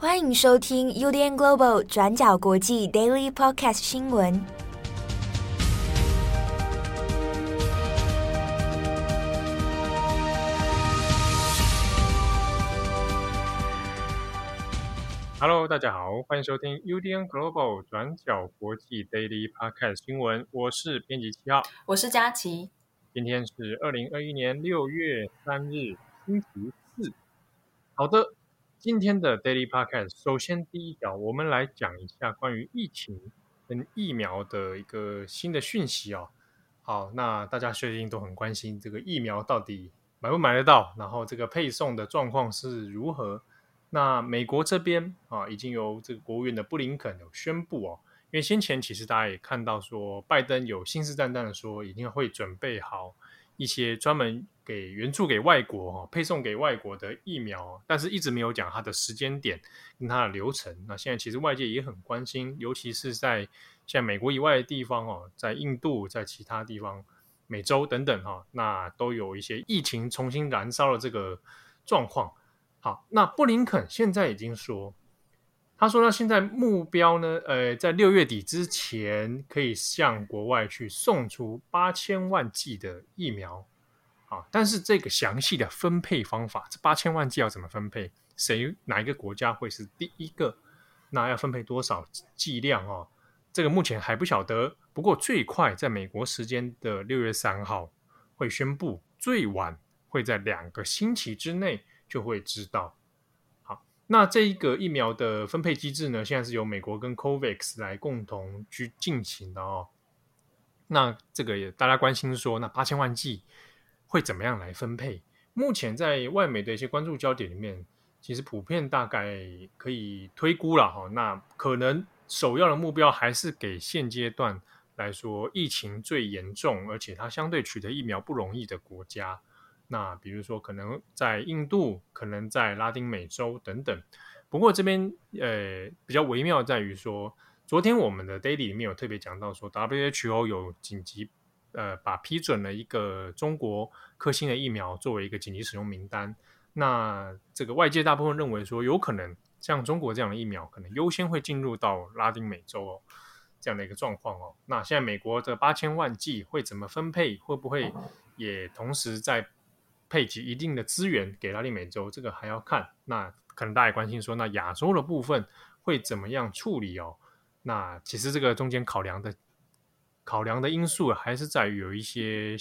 欢迎收听 UDN Global 转角国际 Daily Podcast 新闻。Hello，大家好，欢迎收听 UDN Global 转角国际 Daily Podcast 新闻。我是编辑七号，我是佳琪。今天是二零二一年六月三日，星期四。好的，今天的 Daily Podcast，首先第一条，我们来讲一下关于疫情跟疫苗的一个新的讯息哦。好，那大家最近都很关心这个疫苗到底买不买得到，然后这个配送的状况是如何。那美国这边啊，已经由这个国务院的布林肯有宣布哦，因为先前其实大家也看到说，拜登有信誓旦旦的说，一定会准备好一些专门给援助给外国哈，配送给外国的疫苗，但是一直没有讲它的时间点跟它的流程。那现在其实外界也很关心，尤其是在像美国以外的地方哦，在印度，在其他地方，美洲等等哈，那都有一些疫情重新燃烧的这个状况。好，那布林肯现在已经说，他说他现在目标呢，呃，在六月底之前可以向国外去送出八千万剂的疫苗，啊，但是这个详细的分配方法，这八千万剂要怎么分配？谁哪一个国家会是第一个？那要分配多少剂量哦？这个目前还不晓得。不过最快在美国时间的六月三号会宣布，最晚会在两个星期之内。就会知道。好，那这一个疫苗的分配机制呢，现在是由美国跟 COVAX 来共同去进行的哦。那这个也大家关心说，那八千万剂会怎么样来分配？目前在外媒的一些关注焦点里面，其实普遍大概可以推估了哈。那可能首要的目标还是给现阶段来说疫情最严重，而且它相对取得疫苗不容易的国家。那比如说，可能在印度，可能在拉丁美洲等等。不过这边呃比较微妙在于说，昨天我们的 daily 里面有特别讲到说，WHO 有紧急呃把批准了一个中国科兴的疫苗作为一个紧急使用名单。那这个外界大部分认为说，有可能像中国这样的疫苗，可能优先会进入到拉丁美洲哦这样的一个状况哦。那现在美国的八千万剂会怎么分配？会不会也同时在配给一定的资源给拉丁美洲，这个还要看。那可能大家关心说，那亚洲的部分会怎么样处理哦？那其实这个中间考量的考量的因素还是在于有一些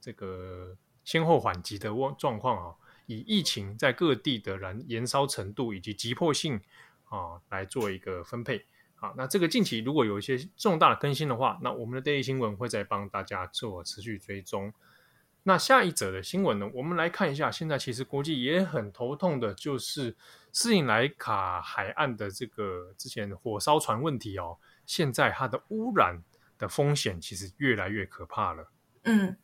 这个先后缓急的状况啊，以疫情在各地的燃燃烧程度以及急迫性啊来做一个分配。好，那这个近期如果有一些重大的更新的话，那我们的 Daily 新闻会再帮大家做持续追踪。那下一则的新闻呢？我们来看一下，现在其实国际也很头痛的，就是斯里兰卡海岸的这个之前火烧船问题哦，现在它的污染的风险其实越来越可怕了。嗯。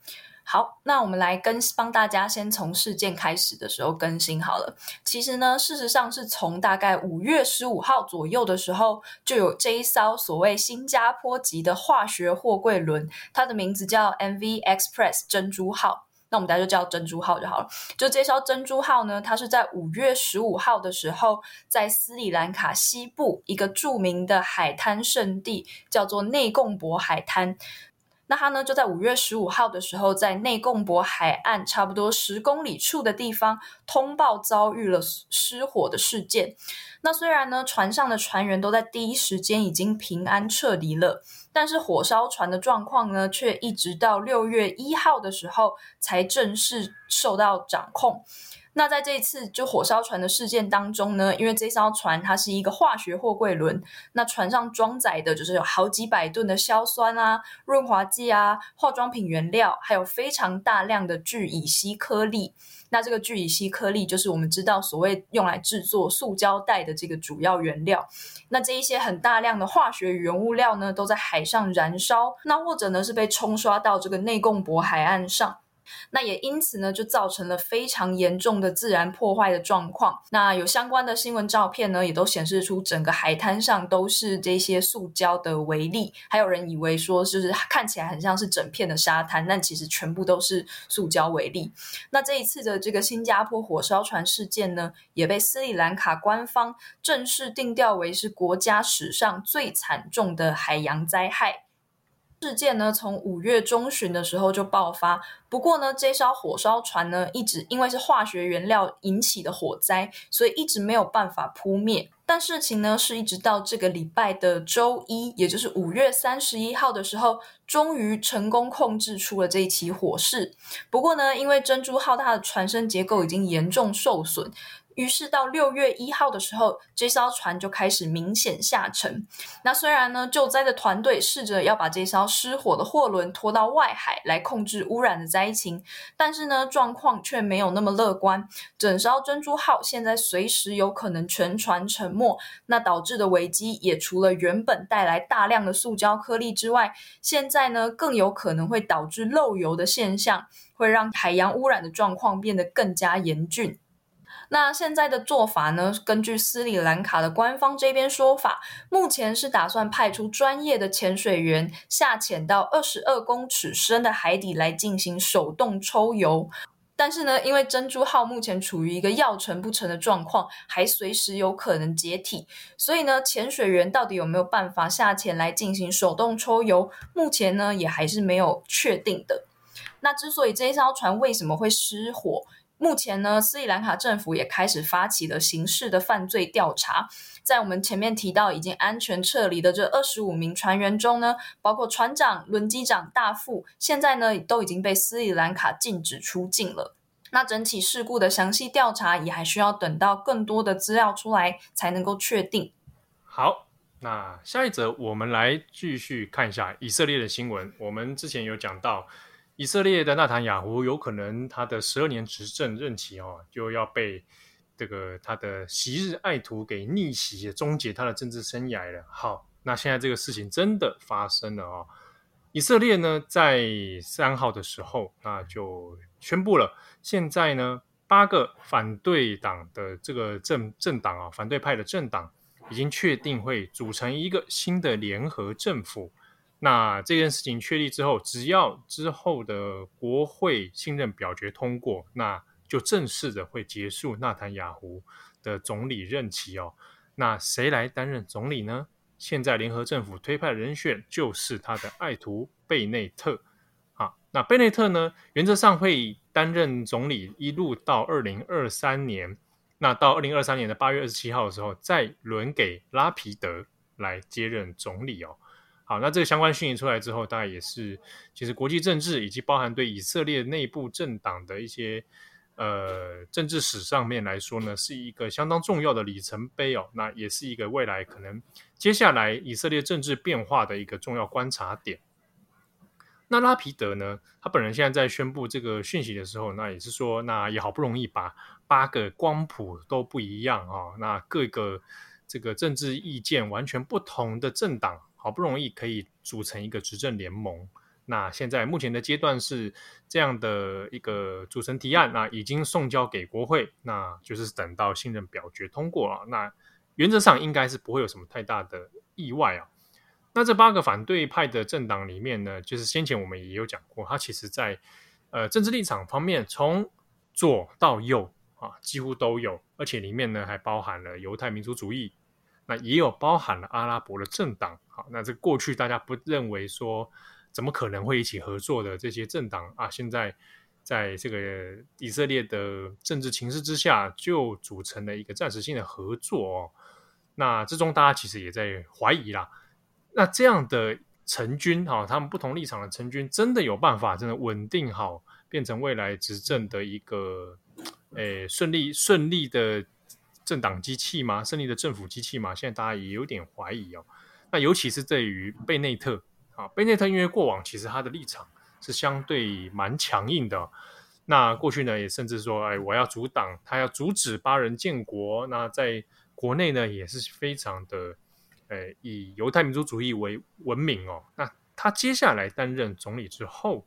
好，那我们来跟帮大家先从事件开始的时候更新好了。其实呢，事实上是从大概五月十五号左右的时候，就有这一艘所谓新加坡籍的化学货柜轮，它的名字叫 MV Express 珍珠号。那我们大家就叫珍珠号就好了。就这艘珍珠号呢，它是在五月十五号的时候，在斯里兰卡西部一个著名的海滩圣地，叫做内贡博海滩。那他呢，就在五月十五号的时候，在内贡博海岸差不多十公里处的地方通报遭遇了失火的事件。那虽然呢，船上的船员都在第一时间已经平安撤离了，但是火烧船的状况呢，却一直到六月一号的时候才正式受到掌控。那在这一次就火烧船的事件当中呢，因为这艘船它是一个化学货柜轮，那船上装载的就是有好几百吨的硝酸啊、润滑剂啊、化妆品原料，还有非常大量的聚乙烯颗粒。那这个聚乙烯颗粒就是我们知道所谓用来制作塑胶袋的这个主要原料。那这一些很大量的化学原物料呢，都在海上燃烧，那或者呢是被冲刷到这个内贡博海岸上。那也因此呢，就造成了非常严重的自然破坏的状况。那有相关的新闻照片呢，也都显示出整个海滩上都是这些塑胶的微粒，还有人以为说就是看起来很像是整片的沙滩，但其实全部都是塑胶微粒。那这一次的这个新加坡火烧船事件呢，也被斯里兰卡官方正式定调为是国家史上最惨重的海洋灾害。事件呢，从五月中旬的时候就爆发。不过呢，这艘火烧船呢，一直因为是化学原料引起的火灾，所以一直没有办法扑灭。但事情呢，是一直到这个礼拜的周一，也就是五月三十一号的时候，终于成功控制出了这一起火势。不过呢，因为珍珠号它的船身结构已经严重受损。于是到六月一号的时候，这艘船就开始明显下沉。那虽然呢，救灾的团队试着要把这艘失火的货轮拖到外海来控制污染的灾情，但是呢，状况却没有那么乐观。整艘珍珠号现在随时有可能全船沉没。那导致的危机也除了原本带来大量的塑胶颗粒之外，现在呢，更有可能会导致漏油的现象，会让海洋污染的状况变得更加严峻。那现在的做法呢？根据斯里兰卡的官方这边说法，目前是打算派出专业的潜水员下潜到二十二公尺深的海底来进行手动抽油。但是呢，因为珍珠号目前处于一个要沉不沉的状况，还随时有可能解体，所以呢，潜水员到底有没有办法下潜来进行手动抽油，目前呢也还是没有确定的。那之所以这一艘船为什么会失火？目前呢，斯里兰卡政府也开始发起了刑事的犯罪调查。在我们前面提到已经安全撤离的这二十五名船员中呢，包括船长、轮机长、大副，现在呢都已经被斯里兰卡禁止出境了。那整起事故的详细调查也还需要等到更多的资料出来才能够确定。好，那下一则我们来继续看一下以色列的新闻。我们之前有讲到。以色列的纳坦雅胡有可能他的十二年执政任期哦，就要被这个他的昔日爱徒给逆袭，终结他的政治生涯了。好，那现在这个事情真的发生了哦。以色列呢，在三号的时候，那就宣布了，现在呢，八个反对党的这个政政党啊，反对派的政党已经确定会组成一个新的联合政府。那这件事情确立之后，只要之后的国会信任表决通过，那就正式的会结束纳坦雅胡的总理任期哦。那谁来担任总理呢？现在联合政府推派人选就是他的爱徒贝内特。啊，那贝内特呢，原则上会担任总理一路到二零二三年。那到二零二三年的八月二十七号的时候，再轮给拉皮德来接任总理哦。好，那这个相关讯息出来之后，大概也是其实国际政治以及包含对以色列内部政党的一些呃政治史上面来说呢，是一个相当重要的里程碑哦。那也是一个未来可能接下来以色列政治变化的一个重要观察点。那拉皮德呢，他本人现在在宣布这个讯息的时候，那也是说，那也好不容易把八个光谱都不一样啊、哦，那各个这个政治意见完全不同的政党。好不容易可以组成一个执政联盟，那现在目前的阶段是这样的一个组成提案，那已经送交给国会，那就是等到信任表决通过了，那原则上应该是不会有什么太大的意外啊。那这八个反对派的政党里面呢，就是先前我们也有讲过，它其实在呃政治立场方面，从左到右啊几乎都有，而且里面呢还包含了犹太民族主义。那也有包含了阿拉伯的政党，好，那这过去大家不认为说怎么可能会一起合作的这些政党啊，现在在这个以色列的政治情势之下，就组成了一个暂时性的合作哦。那之中大家其实也在怀疑啦，那这样的成军哈，他们不同立场的成军，真的有办法真的稳定好，变成未来执政的一个诶顺利顺利的。政党机器吗？胜利的政府机器吗？现在大家也有点怀疑哦。那尤其是对于贝内特啊，贝内特因为过往其实他的立场是相对蛮强硬的。那过去呢，也甚至说，哎，我要阻挡，他要阻止巴人建国。那在国内呢，也是非常的，呃，以犹太民族主义为闻名哦。那他接下来担任总理之后，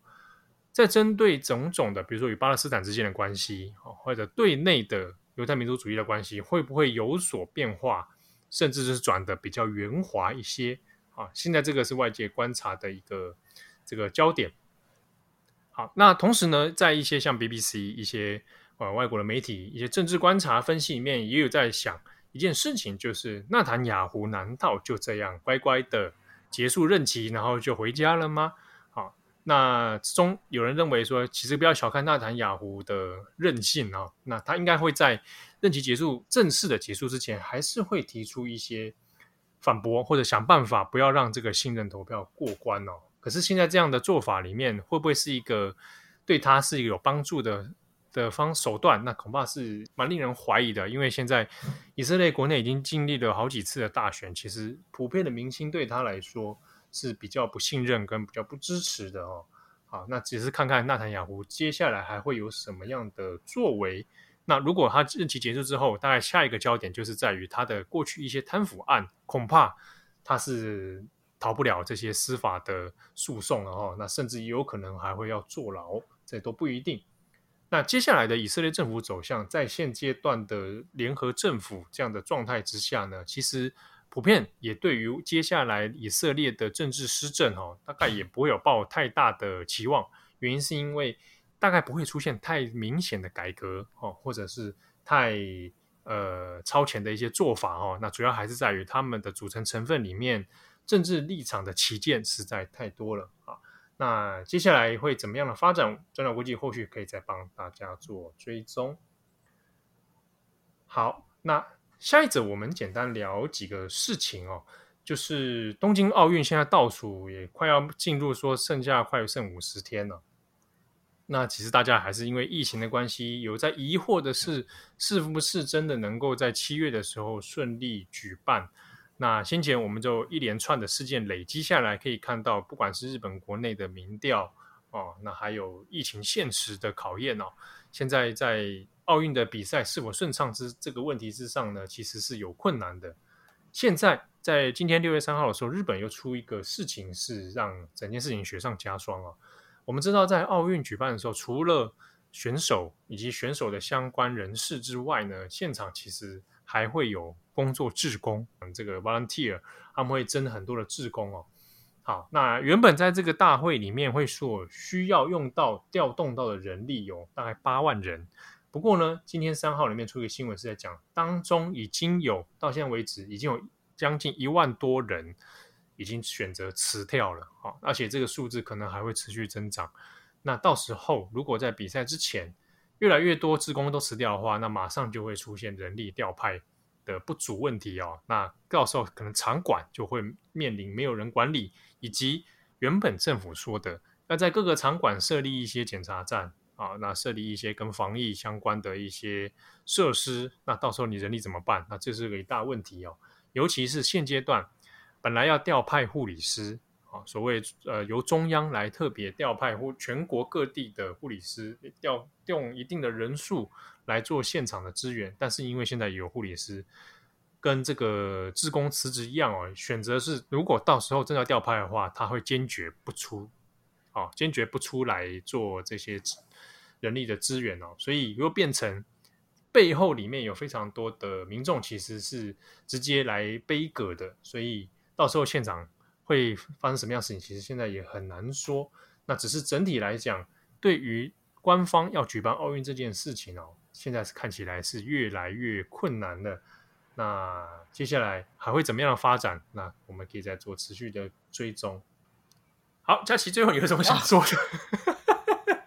在针对种种的，比如说与巴勒斯坦之间的关系，或者对内的犹太民族主义的关系，会不会有所变化，甚至是转的比较圆滑一些？啊，现在这个是外界观察的一个这个焦点。好，那同时呢，在一些像 BBC 一些呃外国的媒体一些政治观察分析里面，也有在想一件事情，就是纳坦雅胡难道就这样乖乖的结束任期，然后就回家了吗？那中有人认为说，其实不要小看纳坦雅胡的韧性啊，那他应该会在任期结束正式的结束之前，还是会提出一些反驳或者想办法，不要让这个信任投票过关哦。可是现在这样的做法里面，会不会是一个对他是有帮助的的方手段？那恐怕是蛮令人怀疑的，因为现在以色列国内已经经历了好几次的大选，其实普遍的民心对他来说。是比较不信任跟比较不支持的哦。好，那只是看看纳坦雅胡接下来还会有什么样的作为。那如果他任期结束之后，大概下一个焦点就是在于他的过去一些贪腐案，恐怕他是逃不了这些司法的诉讼了哦。那甚至有可能还会要坐牢，这都不一定。那接下来的以色列政府走向，在现阶段的联合政府这样的状态之下呢，其实。普遍也对于接下来以色列的政治施政，哦，大概也不会有抱太大的期望。原因是因为大概不会出现太明显的改革，哦，或者是太呃超前的一些做法，哦。那主要还是在于他们的组成成分里面，政治立场的旗舰实在太多了啊。那接下来会怎么样的发展？转角国际后续可以再帮大家做追踪。好，那。下一则，我们简单聊几个事情哦，就是东京奥运现在倒数也快要进入，说剩下快剩五十天了。那其实大家还是因为疫情的关系，有在疑惑的是，是不是真的能够在七月的时候顺利举办？那先前我们就一连串的事件累积下来，可以看到，不管是日本国内的民调哦，那还有疫情现实的考验哦，现在在。奥运的比赛是否顺畅之这个问题之上呢，其实是有困难的。现在在今天六月三号的时候，日本又出一个事情，是让整件事情雪上加霜啊。我们知道，在奥运举办的时候，除了选手以及选手的相关人士之外呢，现场其实还会有工作志工，这个 volunteer，他们会征很多的志工哦。好，那原本在这个大会里面会说需要用到调动到的人力有大概八万人。不过呢，今天三号里面出一个新闻是在讲，当中已经有到现在为止已经有将近一万多人已经选择辞掉了，好，而且这个数字可能还会持续增长。那到时候如果在比赛之前越来越多职工都辞掉的话，那马上就会出现人力调派的不足问题哦。那到时候可能场馆就会面临没有人管理，以及原本政府说的要在各个场馆设立一些检查站。啊，那设立一些跟防疫相关的一些设施，那到时候你人力怎么办？那这是个一大问题哦。尤其是现阶段，本来要调派护理师啊，所谓呃由中央来特别调派或全国各地的护理师调用一定的人数来做现场的支援，但是因为现在有护理师跟这个志工辞职一样哦，选择是如果到时候真的要调派的话，他会坚决不出，啊，坚决不出来做这些。人力的资源哦，所以如果变成背后里面有非常多的民众，其实是直接来背锅的，所以到时候现场会发生什么样的事情，其实现在也很难说。那只是整体来讲，对于官方要举办奥运这件事情哦，现在是看起来是越来越困难了。那接下来还会怎么样的发展？那我们可以再做持续的追踪。好，佳琪，最后你有什么想说的？哦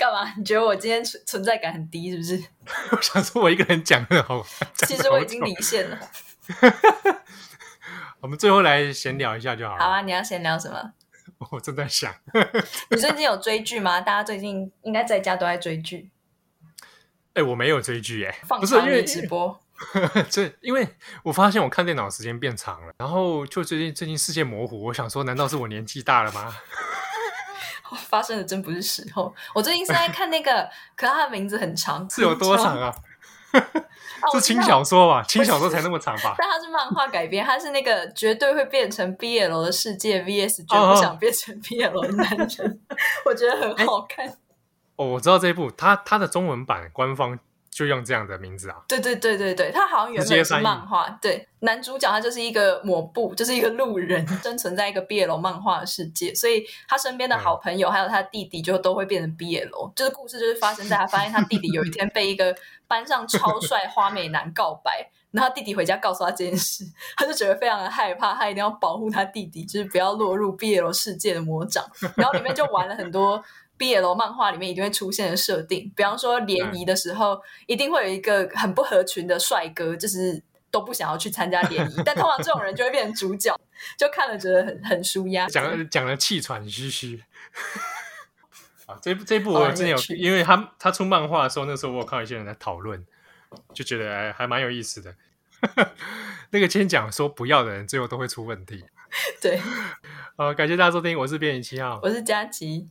干嘛？你觉得我今天存存在感很低是不是？我想说，我一个人讲的好。其实我已经离线了。我们最后来闲聊一下就好了。好啊，你要闲聊什么？我正在想。你最近有追剧吗？大家最近应该在家都在追剧。哎、欸，我没有追剧哎，放长的直播。这因为我发现我看电脑时间变长了，然后就最近最近视线模糊。我想说，难道是我年纪大了吗？发生的真不是时候。我最近是在看那个，可它的名字很长，是有多长啊？是轻小说吧？轻小说才那么长吧？但它是漫画改编，它是那个绝对会变成 BL 的世界 VS 绝不想变成 BL 的男人，哦、我觉得很好看。哦，我知道这一部，它它的中文版官方。就用这样的名字啊？对对对对对，他好像原本是漫画。对，男主角他就是一个抹布，就是一个路人，生存在一个 BL 漫画的世界，所以他身边的好朋友还有他弟弟就都会变成 BL。就是故事就是发生在他发现他弟弟有一天被一个班上超帅花美男告白，然后弟弟回家告诉他这件事，他就觉得非常的害怕，他一定要保护他弟弟，就是不要落入 BL 世界的魔掌。然后里面就玩了很多。BL 漫画里面一定会出现的设定，比方说联谊的时候，一定会有一个很不合群的帅哥，就是都不想要去参加联谊，但通常这种人就会变成主角，就看了觉得很很舒压，讲讲的气喘吁吁。啊，这这部我之前有，因为他他出漫画的时候，那时候我有看到一些人在讨论，就觉得还还蛮有意思的。那个先讲说不要的人，最后都会出问题。对，好，感谢大家收听，我是编辑七号，我是佳琪。